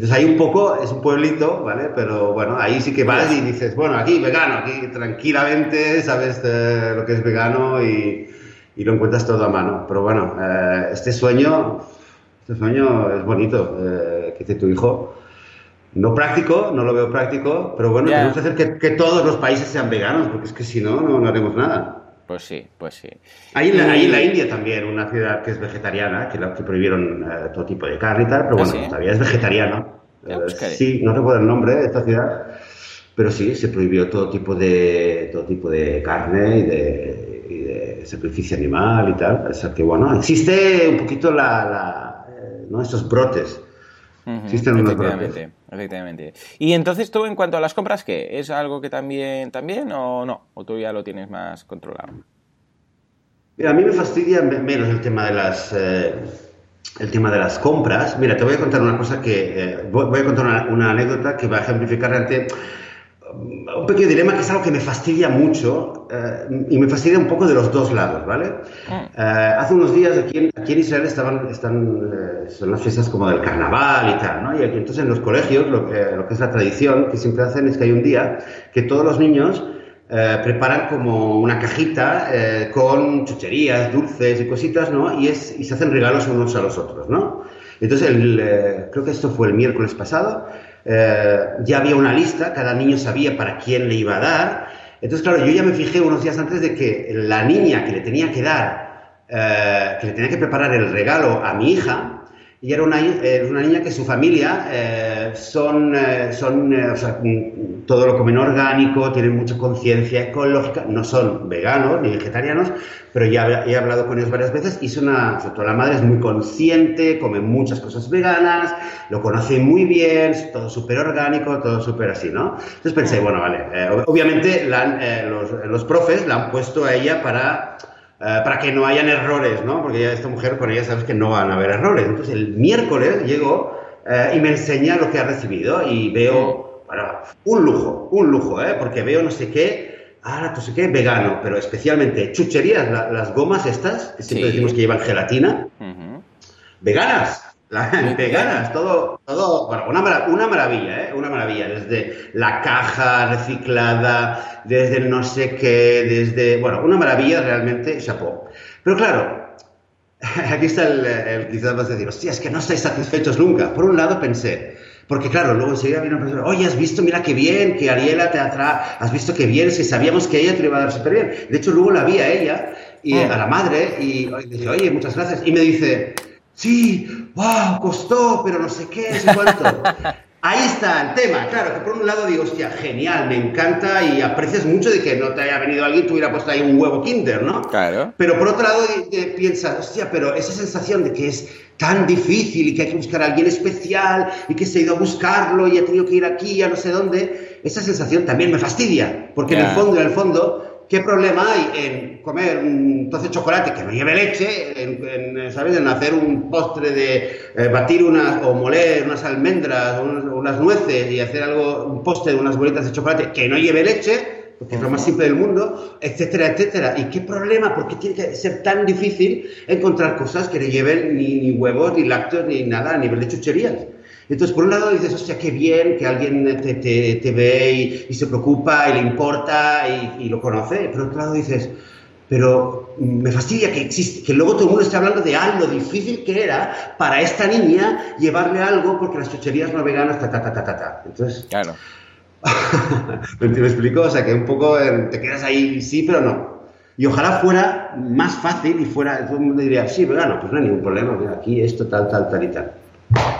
Speaker 2: entonces ahí un poco, es un pueblito, ¿vale? Pero bueno, ahí sí que vas y dices, bueno, aquí vegano, aquí tranquilamente sabes eh, lo que es vegano y, y, lo encuentras todo a mano. Pero bueno, eh, este sueño, este sueño es bonito, eh, que dice tu hijo. No práctico, no lo veo práctico, pero bueno, tenemos que hacer que, que, todos los países sean veganos, porque es que si no, no haremos nada.
Speaker 1: Pues sí, pues sí.
Speaker 2: Hay en, la, India también una ciudad que es vegetariana, que, que prohibieron eh, todo tipo de carne y tal, pero ¿Ah, bueno, todavía es vegetariano. Eh, sí, no recuerdo el nombre de esta ciudad, pero sí, se prohibió todo tipo de, todo tipo de carne y de, sacrificio animal y tal. O sea que bueno, existe un poquito la, la eh, ¿no? estos brotes Existen
Speaker 1: efectivamente, efectivamente. Y entonces tú, en cuanto a las compras, ¿qué? ¿Es algo que también, también o no? ¿O tú ya lo tienes más controlado?
Speaker 2: Mira, a mí me fastidia menos el tema de las... Eh, el tema de las compras. Mira, te voy a contar una cosa que... Eh, voy, a contar una, una, anécdota que va a ejemplificar realmente un pequeño dilema que es algo que me fastidia mucho eh, y me fastidia un poco de los dos lados, ¿vale? Ah. Eh, hace unos días aquí en, aquí en Israel estaban, están, eh, son las fiestas como del carnaval y tal, ¿no? Y aquí entonces en los colegios lo que, lo que es la tradición que siempre hacen es que hay un día que todos los niños preparan como una cajita con chucherías, dulces y cositas, ¿no? Y, es, y se hacen regalos unos a los otros, ¿no? Entonces, el, creo que esto fue el miércoles pasado, eh, ya había una lista, cada niño sabía para quién le iba a dar. Entonces, claro, yo ya me fijé unos días antes de que la niña que le tenía que dar, eh, que le tenía que preparar el regalo a mi hija, y era una, una niña que su familia eh, son, eh, son eh, o sea, todo lo comen orgánico, tienen mucha conciencia ecológica, no son veganos ni vegetarianos, pero ya he hablado con ellos varias veces y es una, sobre todo la madre es muy consciente, come muchas cosas veganas, lo conoce muy bien, es todo súper orgánico, todo súper así, ¿no? Entonces pensé, bueno, vale, obviamente los, los profes la han puesto a ella para eh, para que no hayan errores, ¿no? Porque ya esta mujer con ella sabes que no van a haber errores. Entonces el miércoles llego eh, y me enseña lo que ha recibido y veo, bueno, un lujo, un lujo, ¿eh? Porque veo no sé qué, ahora tú sé qué, vegano, pero especialmente chucherías, las gomas estas, que siempre decimos que llevan gelatina, veganas. Veganas, todo, todo, bueno, una, una maravilla, ¿eh? Una maravilla, desde la caja reciclada, desde el no sé qué, desde, bueno, una maravilla realmente, chapó. Pero claro, aquí está el, el quizás vas a decir, hostia, es que no estáis satisfechos nunca. Por un lado pensé, porque claro, luego enseguida viene una persona, oye, has visto, mira qué bien, que Ariela te atrae, has visto qué bien, si sabíamos que ella te iba a dar súper bien. De hecho, luego la vi a ella, y ah. a la madre, y, y dije, oye, muchas gracias. Y me dice, sí, wow, costó, pero no sé qué, no sé cuánto. Ahí está el tema, claro, que por un lado digo, hostia, genial, me encanta y aprecias mucho de que no te haya venido alguien, te hubiera puesto ahí un huevo kinder, ¿no?
Speaker 1: Claro.
Speaker 2: Pero por otro lado piensas, hostia, pero esa sensación de que es tan difícil y que hay que buscar a alguien especial y que se ha ido a buscarlo y ha tenido que ir aquí, a no sé dónde, esa sensación también me fastidia, porque en el fondo, en el fondo, ¿Qué problema hay en comer un trozo de chocolate que no lleve leche, en, ¿sabes? en hacer un postre de eh, batir unas o moler unas almendras o unas, nueces y hacer algo, un postre de unas bolitas de chocolate que no lleve leche? Porque es lo más simple del mundo, etcétera, etcétera. ¿Y qué problema? ¿Por qué tiene que ser tan difícil encontrar cosas que no lleven ni, ni huevos, ni lácteos, ni nada a nivel de chucherías? Entonces, por un lado dices, hostia, qué bien que alguien te, te, ve y, se preocupa y le importa y, lo conoce. Por otro lado dices, pero me fastidia que existe, que luego todo el mundo esté hablando de algo difícil que era para esta niña llevarle algo porque las chucherías no veganas, ta, ta, ta, ta, ta, ta. Entonces...
Speaker 1: Claro.
Speaker 2: ¿Me explico? O sea, que un poco eh, te quedas ahí, sí, pero no. Y ojalá fuera más fácil y fuera, todo el mundo diría, sí, vegano, pues no hay ningún problema, aquí esto, tal, tal, tal y tal.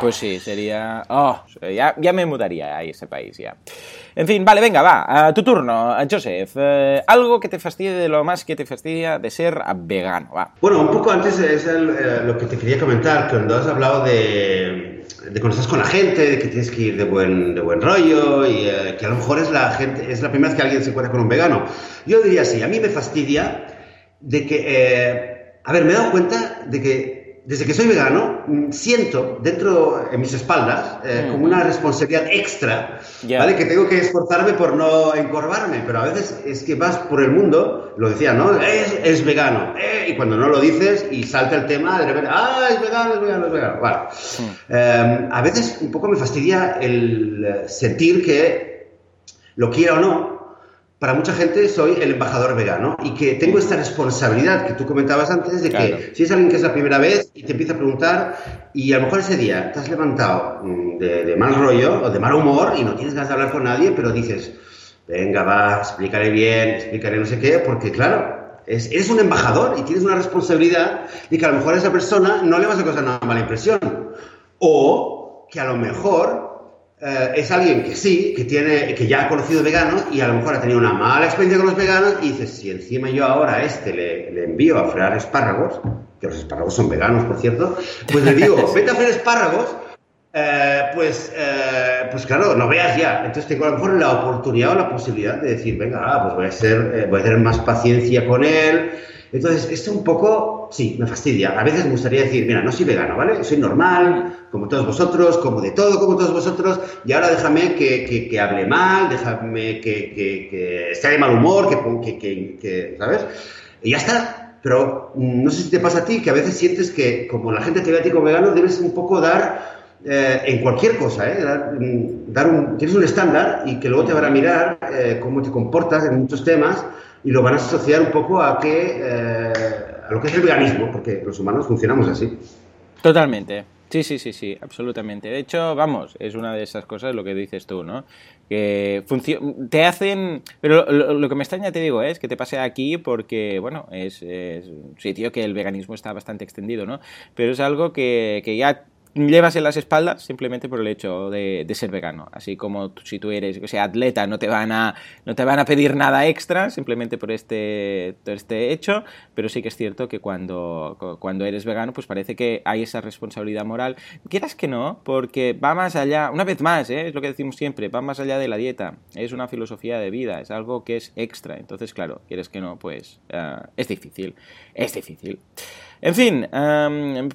Speaker 1: Pues sí, sería... Oh, ya, me mudaría a ese país ya. En fin, vale, venga, va. A tu turno, Joseph. Eh, algo que te fastidie de lo más que te fastidia de ser vegano, va.
Speaker 2: Bueno, un poco antes es eh, lo que te quería comentar, cuando has hablado de, de cuando con la gente, de que tienes que ir de buen, de buen rollo y eh, que a lo mejor es la, gente, es la primera vez que alguien se encuentra con un vegano. Yo diría así, a mí me fastidia de que... a ver, me he dado cuenta de que desde que soy vegano, mm, siento dentro en mis espaldas eh, mm. como una responsabilidad extra, ¿vale? Que tengo que esforzarme por no encorvarme, pero a veces es que vas por el mundo, lo decía, ¿no? Es, es vegano, eh, y cuando no lo dices y salta el tema, de repente, ah, es vegano, es vegano, es vegano. Vale. Mm. Em, a veces un poco me fastidia el sentir que, lo quiera o no, para mucha gente soy el embajador vegano y que tengo esta responsabilidad que tú comentabas antes de que si es alguien que es la primera vez y te empieza a preguntar y a lo mejor ese día te has levantado mm, de, mal rollo o de mal humor y no tienes ganas de hablar con nadie, pero dices, venga, va, explicaré bien, explicaré no sé qué, porque claro, es, eres un embajador y tienes una responsabilidad y que a lo mejor a esa persona no le vas a causar una mala impresión. O que a lo mejor eh, es alguien que sí, que, tiene, que ya ha conocido veganos y a lo mejor ha tenido una mala experiencia con los veganos y dice, si encima yo ahora a este le, le envío a frear espárragos, que los espárragos son veganos, por cierto, pues le digo, vete a freír espárragos, eh, pues, eh, pues claro, no veas ya. Entonces tengo a lo mejor la oportunidad o la posibilidad de decir, venga, ah, pues voy a, ser, voy a tener más paciencia con él, entonces, esto un poco, sí, me fastidia. A veces me gustaría decir, mira, no soy vegano, ¿vale? Soy normal, como todos vosotros, como de todo, como todos vosotros, y ahora déjame que, que, hable mal, déjame que, que, esté de mal humor, que, que, ¿sabes? Y ya está. Pero mm, no sé si te pasa a ti, que a veces sientes que, como la gente te ve a ti como vegano, debes un poco dar eh, en cualquier cosa, ¿eh? dar, mm, dar, un, tienes un estándar y que luego te van a mirar eh, cómo te comportas en muchos temas y lo van a asociar un poco a que eh, a lo que es el veganismo, porque los humanos funcionamos así.
Speaker 1: Totalmente. Sí, sí, sí, sí, absolutamente. De hecho, vamos, es una de esas cosas lo que dices tú, ¿no? Que te hacen... Pero lo, que me extraña, te digo, es que te pase aquí porque, bueno, es, es, un sitio que el veganismo está bastante extendido, ¿no? Pero es algo que, que ya llevas en las espaldas simplemente por el hecho de, ser vegano. Así como si tú eres o sea, atleta, no te, van a, no te van a pedir nada extra simplemente por este, este hecho, pero sí que es cierto que cuando, cuando eres vegano, pues parece que hay esa responsabilidad moral. Quieras que no, porque va más allá, una vez más, ¿eh? es lo que decimos siempre, va más allá de la dieta. Es una filosofía de vida, es algo que es extra. Entonces, claro, quieres que no, pues eh, es difícil, es difícil. En fin,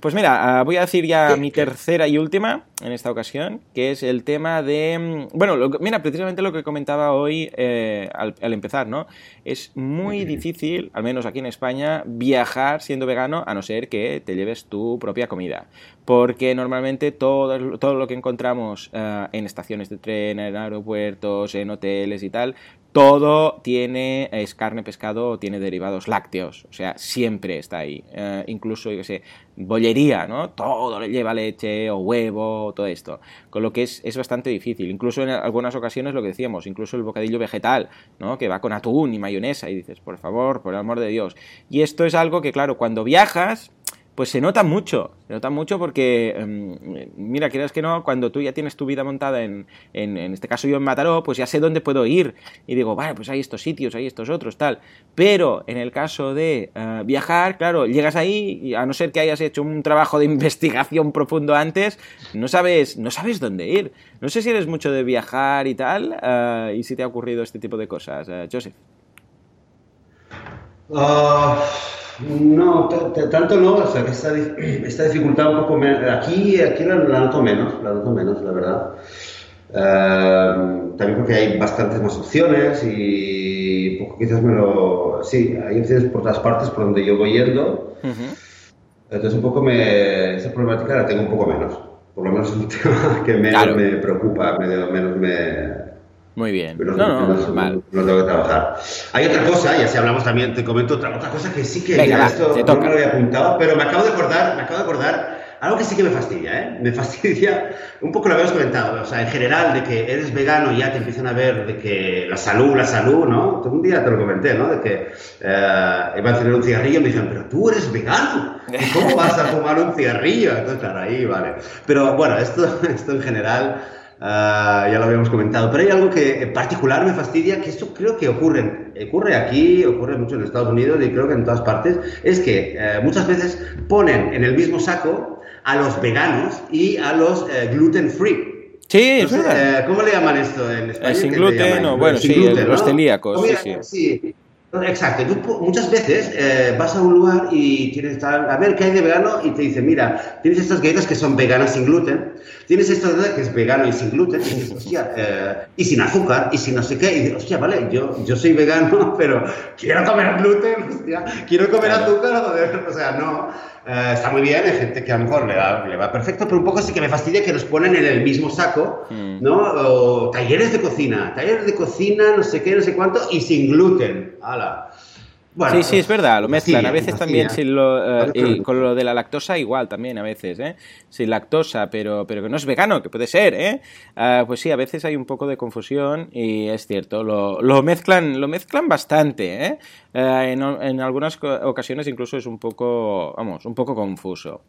Speaker 1: pues mira, ah, voy a decir ya mi tercera y última en esta ocasión, que es el tema de... Mm, bueno, mira, precisamente lo que comentaba hoy eh, al, empezar, ¿no? Es muy difícil, al menos aquí en España, viajar siendo vegano a no ser que te lleves tu propia comida. Porque normalmente todo, todo lo que encontramos ah, en estaciones de tren, en aeropuertos, en hoteles y tal, todo tiene, es carne, pescado o tiene derivados lácteos. O sea, siempre está ahí. Eh, incluso, yo sé, bollería, ¿no? Todo le lleva leche o huevo, todo esto. Con lo que es, es, bastante difícil. Incluso en algunas ocasiones lo que decíamos, incluso el bocadillo vegetal, ¿no? Que va con atún y mayonesa y dices, por favor, por el amor de Dios. Y esto es algo que, claro, cuando viajas pues se nota mucho, se nota mucho porque, em, mira, quieras que no, cuando tú ya tienes tu vida montada en, en, este caso yo en Mataró, pues ya sé dónde puedo ir y digo, vale, pues hay estos sitios, hay estos otros, tal. Pero en el caso de eh, viajar, claro, llegas ahí y a no ser que hayas hecho un trabajo de investigación profundo antes, no sabes, no sabes dónde ir. No sé si eres mucho de viajar y tal, eh, y si te ha ocurrido este tipo de cosas, eh, Joseph.
Speaker 2: Ah, no, tanto no, o sea, que esta, esta dificultad un poco menos. Aquí, aquí la, noto menos, la noto menos, la verdad. Em, también porque hay bastantes más opciones y poco quizás me lo. Sí, hay opciones por todas partes por donde yo voy yendo. Entonces, un poco me. Esa problemática la tengo un poco menos. Por lo menos es un tema que menos me preocupa, menos me
Speaker 1: muy bien.
Speaker 2: no, no, no, no, no, tengo que trabajar. Hay otra cosa, ya si hablamos también, te comento otra, otra cosa que sí que esto no me lo había apuntado, pero me acabo de acordar, me acabo de acordar algo que sí que me fastidia, ¿eh? Me fastidia, un poco lo habíamos comentado, o sea, en general, de que eres vegano y ya te empiezan a ver de que la salud, la salud, ¿no? Un día te lo comenté, ¿no? De que eh, iba a tener un cigarrillo y me dijeron, pero tú eres vegano, ¿cómo vas a fumar un cigarrillo? Entonces, claro, ahí, vale. Pero bueno, esto, esto en general Ah, ya lo habíamos comentado, pero hay algo que en particular me fastidia, que esto creo que ocurre, ocurre aquí, ocurre mucho en Estados Unidos y creo que en todas partes, es que eh, muchas veces ponen en el mismo saco a los veganos y a los eh, gluten free.
Speaker 1: Sí, es verdad.
Speaker 2: Eh, ¿Cómo le llaman esto en España?
Speaker 1: sin gluten, o bueno, sí, los celíacos. sí,
Speaker 2: sí. Exacto, tú muchas veces eh, vas a un lugar y tienes tal, a ver qué hay de vegano y te dice, mira, tienes estas galletas que son veganas sin gluten, tienes esto que es vegano y sin gluten, y dices, hostia, eh, y sin azúcar, y sin no sé qué, y dices, hostia, vale, yo, yo soy vegano, pero quiero comer gluten, hostia, quiero comer azúcar, o sea, no. Eh, está muy bien, hay gente que a lo mejor le va, le va, perfecto, pero un poco sí que me fastidia que los ponen en el mismo saco, mm. ¿no? O talleres de cocina, talleres de cocina, no sé qué, no sé cuánto, y sin gluten. ¡Hala!
Speaker 1: sí, sí, es verdad, lo mezclan. a veces también eh, con lo de la lactosa igual también a veces, ¿eh? Sin lactosa, pero, pero que no es vegano, que puede ser, ¿eh? Ah, pues sí, a veces hay un poco de confusión y es cierto, lo, lo mezclan, lo mezclan bastante, ¿eh? Eh en, en, algunas ocasiones incluso es un poco, vamos, un poco confuso.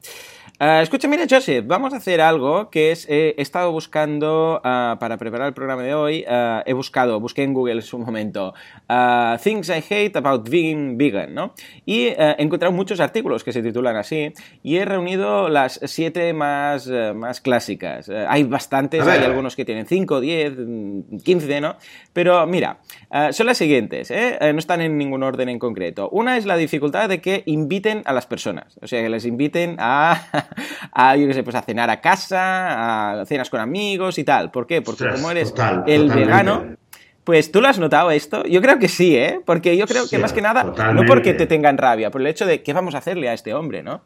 Speaker 1: Uh, escucha, mira, Joseph, vamos a hacer algo que es, he estado buscando uh, para preparar el programa de hoy, uh, he buscado, busqué en Google en su momento, Things I Hate About Being Vegan, ¿no? Y he encontrado muchos artículos que se titulan así y he reunido las siete más, más clásicas. hay bastantes, hay algunos que tienen 5, 10, 15, ¿no? Pero mira, son las siguientes, ¿eh? no están en ningún orden en concreto. Una es la dificultad de que inviten a las personas, o sea, que les inviten a a, yo qué sé, pues a cenar a casa, a cenas con amigos y tal. ¿Por qué? Porque como eres el vegano, pues tú lo has notado esto. Yo creo que sí, ¿eh? Porque yo creo que más que nada, no porque te tengan rabia, por el hecho de qué vamos a hacerle a este hombre, ¿no?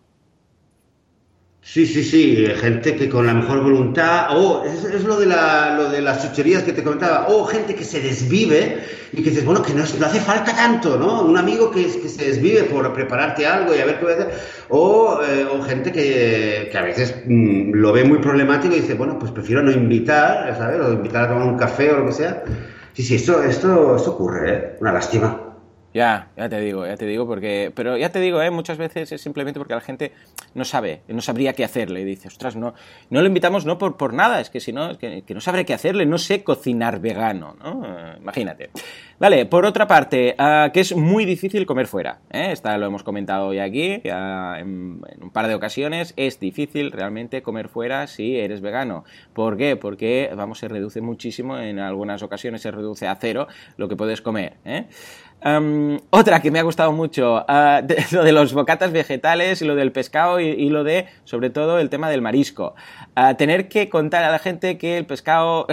Speaker 2: Sí, sí, sí, gente que con la mejor voluntad, o es, lo, de la, lo de las chucherías que te comentaba, o gente que se desvive y que dices, bueno, que no, no hace falta tanto, ¿no? Un amigo que, se desvive por prepararte algo y a ver qué voy a hacer, o, eh, o gente que, que, a veces mm, lo ve muy problemático y dice, bueno, pues prefiero no invitar, ¿sabes? O invitar a tomar un café o lo que sea. Sí, sí, esto, esto, esto ocurre, ¿eh? Una lástima.
Speaker 1: Ya, ya te digo, ya te digo, porque, pero ya te digo, ¿eh? muchas veces es simplemente porque la gente no sabe, no sabría qué hacerle. Y dice, ostras, no, no lo invitamos no por, por nada, es que si no, es que, no sabré qué hacerle, no sé cocinar vegano, ¿no? Eh, imagínate. Vale, por otra parte, uh, que es muy difícil comer fuera. ¿eh? Esta lo hemos comentado hoy aquí, ya en, en, un par de ocasiones. Es difícil realmente comer fuera si eres vegano. ¿Por qué? Porque, vamos, se reduce muchísimo, en algunas ocasiones se reduce a cero lo que puedes comer. ¿eh? Um, otra que me ha gustado mucho, uh, de, lo de los bocatas vegetales y lo del pescado y, y, lo de, sobre todo, el tema del marisco. Uh, tener que contar a la gente que el pescado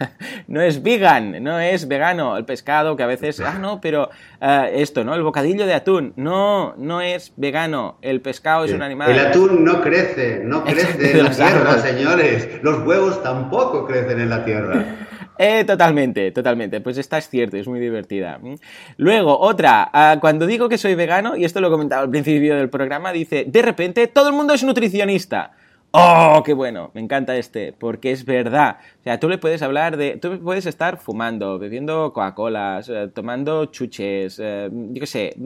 Speaker 1: no es vegan, no es vegano. El pescado que a veces, ah, no, pero uh, esto, ¿no? El bocadillo de atún, no, no es vegano. El pescado es un animal.
Speaker 2: El atún no crece, no crece en la tierra, señores. Los huevos tampoco crecen en la tierra.
Speaker 1: Eh, totalmente, totalmente. Pues esta es cierto, es muy divertida. Luego, otra, uh, cuando digo que soy vegano, y esto lo he comentado al principio del programa, dice, de repente todo el mundo es nutricionista. ¡Oh, qué bueno! Me encanta este, porque es verdad. O sea, tú le puedes hablar de... Tú puedes estar fumando, bebiendo Coca-Colas, eh, tomando chuches, eh, yo qué sé,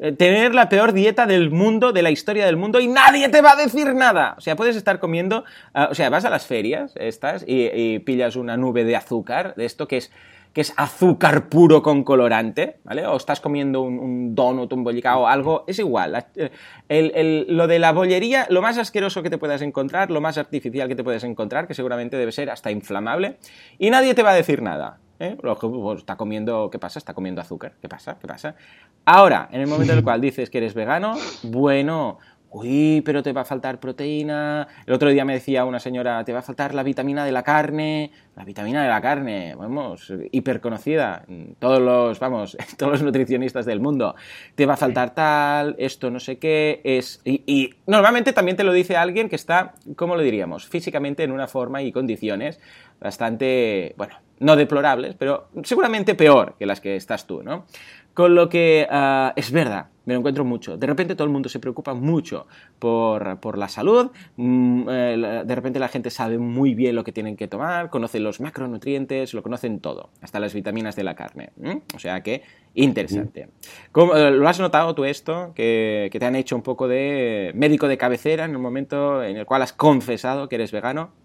Speaker 1: eh, tener la peor dieta del mundo, de la historia del mundo, y nadie te va a decir nada. O sea, puedes estar comiendo... Uh, o sea, vas a las ferias estas y pillas una nube de azúcar, de esto que es que es azúcar puro con colorante, ¿vale? O estás comiendo un, donut, un bollicao, algo, es igual. El, el, lo de la bollería, lo más asqueroso que te puedas encontrar, lo más artificial que te puedes encontrar, que seguramente debe ser hasta inflamable, y nadie te va a decir nada. ¿Eh? Pues, está comiendo, ¿qué pasa? Está comiendo azúcar. ¿Qué pasa? ¿Qué pasa? Ahora, en el momento en el cual dices que eres vegano, bueno, uy, pero te va a faltar proteína. El otro día me decía una señora, te va a faltar la vitamina de la carne. La vitamina de la carne, vamos, hiperconocida. Todos los, vamos, todos los nutricionistas del mundo. Te va a faltar tal, esto no sé qué, es... Y, y normalmente también te lo dice alguien que está, ¿cómo lo diríamos? Físicamente en una forma y condiciones bastante, bueno, no deplorables, pero seguramente peor que las que estás tú, ¿no? Con lo que uh, es verdad, me lo encuentro mucho. De repente todo el mundo se preocupa mucho por, por la salud, mm, eh, de repente la gente sabe muy bien lo que tienen que tomar, conoce los macronutrientes, lo conocen todo, hasta las vitaminas de la carne. ¿eh? O sea que, interesante. ¿Cómo, eh, ¿Lo has notado tú esto? Que, que te han hecho un poco de médico de cabecera en el momento en el cual has confesado que eres vegano.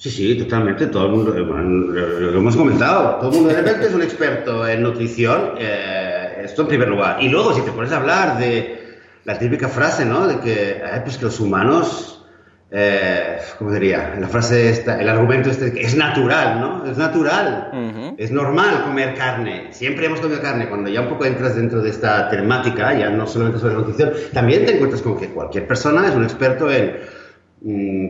Speaker 2: Sí, sí, totalmente. Todo el mundo, bueno, lo hemos comentado, todo el mundo de repente es un experto en nutrición. Eh, esto en primer lugar. Y luego, si te pones a hablar de la típica frase, ¿no? De que, eh, pues que los humanos, eh, ¿cómo diría? La frase esta, el argumento este, que es natural, ¿no? Es natural, uh -huh. es normal comer carne. Siempre hemos comido carne. Cuando ya un poco entras dentro de esta temática, ya no solamente sobre nutrición, también te encuentras con que cualquier persona es un experto en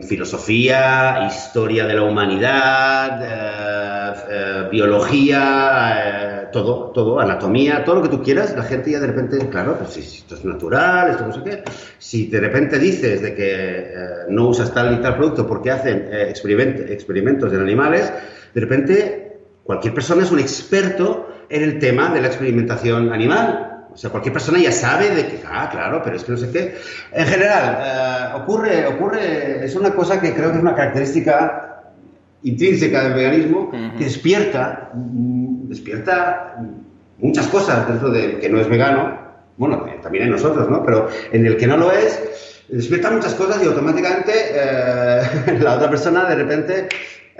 Speaker 2: filosofía, historia de la humanidad, eh, eh, biología, eh, todo, todo, anatomía, todo lo que tú quieras, la gente ya de repente, claro, pues si esto es natural, esto no sé qué. Si de repente dices de que no usas tal y tal producto porque hacen experiment experimentos en animales, de repente cualquier persona es un experto en el tema de la experimentación animal. O sea, cualquier persona ya sabe de que, ah, claro, pero es que no sé qué. En general, eh, ocurre, ocurre, es una cosa que creo que es una característica intrínseca del veganismo uh -huh. que despierta, despierta muchas cosas dentro de que no es vegano, bueno, también en nosotros, ¿no? Pero en el que no lo es, despierta muchas cosas y automáticamente eh, la otra persona de repente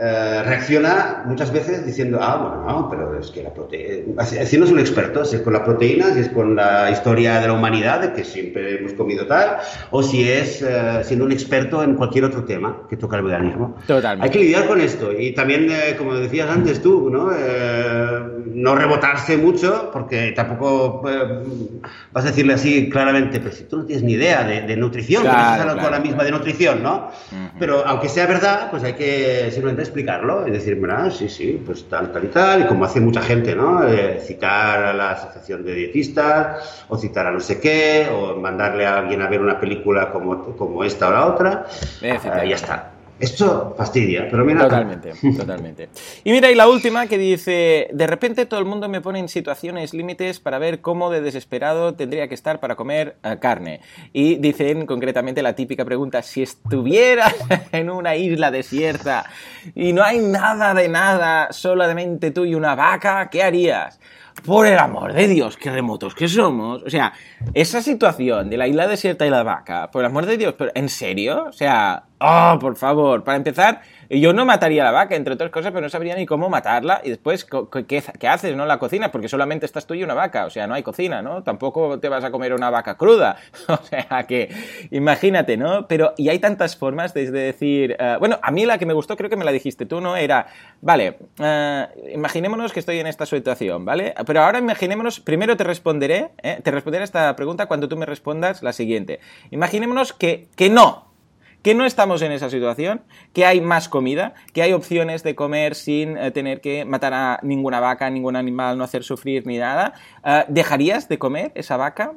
Speaker 2: eh, reacciona muchas veces diciendo, ah, bueno, no, pero es que la proteína, si no es un experto, si es con la proteína, si es con la historia de la humanidad, de que siempre hemos comido tal, o si es eh, siendo un experto en cualquier otro tema que toca el veganismo.
Speaker 1: Totalmente.
Speaker 2: Hay que lidiar con esto y también, eh, como decías antes tú, ¿no? no rebotarse mucho, porque tampoco vas a decirle así claramente, pero si tú no tienes ni idea de, de nutrición, claro, que claro, claro, la misma de nutrición, ¿no? Uh -huh. Pero aunque sea verdad, pues hay que simplemente explicarlo y decir, mira, sí, sí, pues tal, tal y tal, y como hace mucha gente, ¿no? Eh, citar a la asociación de dietistas, o citar a no sé qué, o mandarle a alguien a ver una película como, como esta o la otra, eh, ya está. Esto fastidia, pero mira.
Speaker 1: Totalmente, totalmente. Y mira, y la última que dice: De repente todo el mundo me pone en situaciones límites para ver cómo de desesperado tendría que estar para comer uh, carne. Y dicen concretamente la típica pregunta: Si estuvieras en una isla desierta y no hay nada de nada, solamente tú y una vaca, ¿qué harías? Por el amor de Dios, qué remotos que somos. O sea, esa situación de la isla desierta y la vaca, por el amor de Dios, pero ¿en serio? O sea, Oh, por favor. Para empezar, yo no mataría la vaca, entre otras cosas, pero no sabría ni cómo matarla. Y después, ¿qué, haces, no? La cocina, porque solamente estás tú y una vaca. O sea, no hay cocina, ¿no? Tampoco te vas a comer una vaca cruda. O sea, que imagínate, ¿no? Pero, y hay tantas formas de, decir... Eh, bueno, a mí la que me gustó, creo que me la dijiste tú, ¿no? Era, vale, uh, imaginémonos que estoy en esta situación, ¿vale? Pero ahora imaginémonos, primero te responderé, ¿eh? te responderé esta pregunta cuando tú me respondas la siguiente. Imaginémonos que, que no, que no estamos en esa situación, que hay más comida, que hay opciones de comer sin eh, tener que matar a ninguna vaca, ningún animal, no hacer sufrir ni nada, eh, ¿dejarías de comer esa vaca?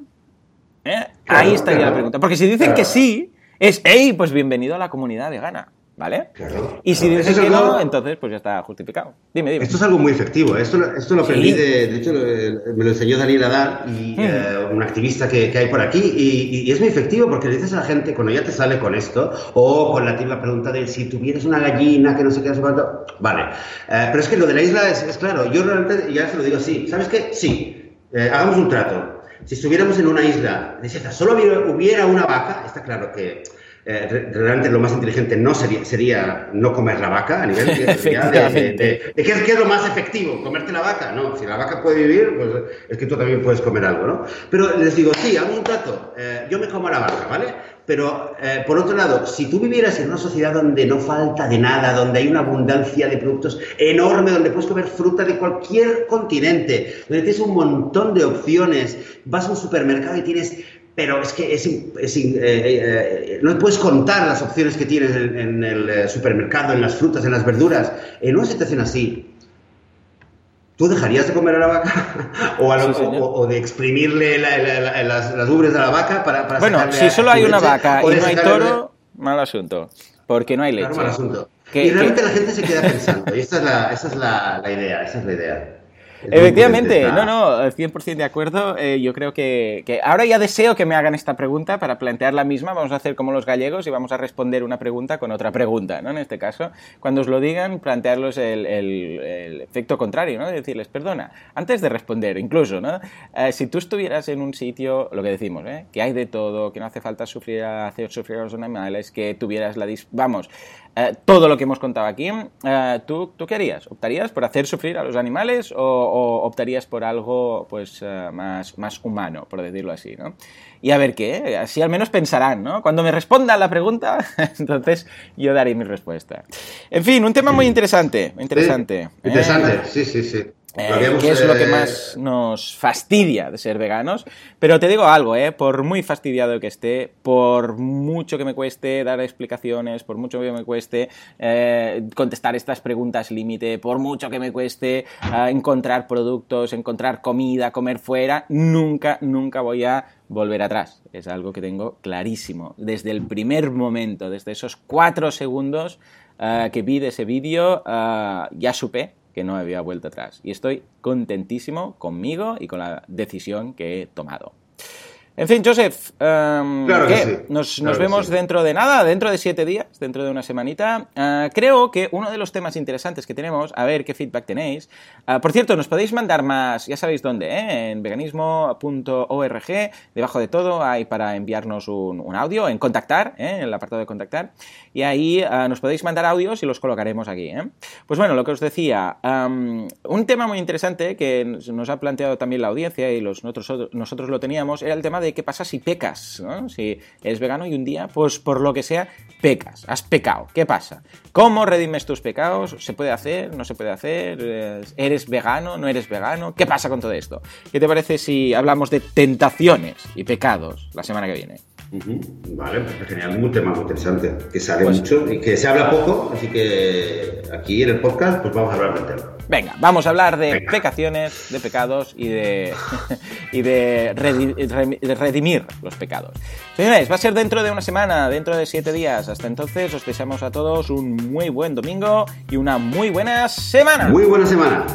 Speaker 1: ¿Eh? Ahí estaría la pregunta. Porque si dicen que sí, es, hey, pues bienvenido a la comunidad vegana. ¿Vale? Claro. Y si dices que no, entonces pues ya está justificado. Dime, dime.
Speaker 2: Esto es algo muy efectivo. ¿eh? Esto, esto lo aprendí, de, de hecho, me lo enseñó Daniel Adar, y, hmm. eh, un activista que, que, hay por aquí. Y, y, es muy efectivo porque le dices a la gente, cuando ya te sale con esto, o con la típica pregunta de si tuvieras una gallina que no sé qué, cuánto. Vale. Eh, pero es que lo de la isla es, es, claro. Yo realmente ya se lo digo así. ¿Sabes qué? Sí. hagamos un trato. Si estuviéramos en una isla desierta, solo hubiera una vaca, está claro que eh, realmente lo más inteligente no sería, sería no comer la vaca a nivel de, de, qué, es, lo más efectivo, comerte la vaca. No, si la vaca puede vivir, pues es que tú también puedes comer algo, ¿no? Pero les digo, sí, hago un trato, eh, yo me como la vaca, ¿vale? Pero eh, por otro lado, si tú vivieras en una sociedad donde no falta de nada, donde hay una abundancia de productos enorme, donde puedes comer fruta de cualquier continente, donde tienes un montón de opciones, vas a un supermercado y tienes pero es que es, es eh, eh, no puedes contar las opciones que tienes en, el eh, supermercado, en las frutas, en las verduras. En una situación así, ¿tú dejarías de comer a la vaca? ¿O, o, de exprimirle las, las, ubres a la vaca para, para
Speaker 1: Bueno, si solo hay una vaca y no hay toro, mal asunto, porque no hay leche.
Speaker 2: mal asunto. y realmente la gente se queda pensando, y esta es la, esa es la, la idea, esa es la idea.
Speaker 1: Efectivamente, no, no, 100% de acuerdo. Eh, yo creo que, ahora ya deseo que me hagan esta pregunta para plantear la misma. Vamos a hacer como los gallegos y vamos a responder una pregunta con otra pregunta, ¿no? En este caso, cuando os lo digan, plantearlos el, efecto contrario, ¿no? Decirles, perdona, antes de responder, incluso, ¿no? Eh, si tú estuvieras en un sitio, lo que decimos, ¿eh? Que hay de todo, que no hace falta sufrir, hacer sufrir a los animales, que tuvieras la... Vamos, eh, todo lo que hemos contado aquí, eh, ¿tú, ¿tú, qué harías? ¿Optarías por hacer sufrir a los animales o, optarías por algo pues, eh, más, más humano, por decirlo así? ¿no? Y a ver qué, así al menos pensarán, ¿no? Cuando me respondan la pregunta, entonces yo daré mi respuesta. En fin, un tema muy interesante. Interesante.
Speaker 2: interesante, sí, sí, sí.
Speaker 1: Eh, que es lo que más nos fastidia de ser veganos. Pero te digo algo, ¿eh? por muy fastidiado que esté, por mucho que me cueste dar explicaciones, por mucho que me cueste eh, contestar estas preguntas límite, por mucho que me cueste eh, encontrar productos, encontrar comida, comer fuera, nunca, nunca voy a volver atrás. Es algo que tengo clarísimo. Desde el primer momento, desde esos cuatro segundos que vi de ese vídeo, ya supe que no había vuelta atrás. Y estoy contentísimo conmigo y con la decisión que he tomado. En fin, Joseph, em, nos, vemos dentro de nada, dentro de siete días, dentro de una semanita. Eh, creo que uno de los temas interesantes que tenemos, a ver qué feedback tenéis. Eh, por cierto, nos podéis mandar más, ya sabéis dónde, ¿eh? en veganismo.org, debajo de todo hay para enviarnos un, audio, en contactar, en el apartado de contactar, y ahí nos podéis mandar audios y los colocaremos aquí. Pues bueno, lo que os decía, em, un tema muy interesante que nos ha planteado también la audiencia y los, nosotros, nosotros lo teníamos, era el tema de qué pasa si pecas. Si eres vegano y un día, pues por lo que sea, pecas, has pecado. ¿Qué pasa? ¿Cómo redimes tus pecados? ¿Se puede hacer? ¿No se puede hacer? ¿Eres vegano? ¿No eres vegano? ¿Qué pasa con todo esto? ¿Qué te parece si hablamos de tentaciones y pecados la semana que viene?
Speaker 2: Vale, pues genial, un tema muy interesante, que sale pues mucho y que se habla poco, así que aquí en el podcast pues vamos a hablar del tema.
Speaker 1: Venga, vamos a hablar de pecaciones, de pecados y de, y de, redimir los pecados. Señores, va a ser dentro de una semana, dentro de siete días. Hasta entonces os deseamos a todos un muy buen domingo y una muy buena semana.
Speaker 2: Muy buena semana.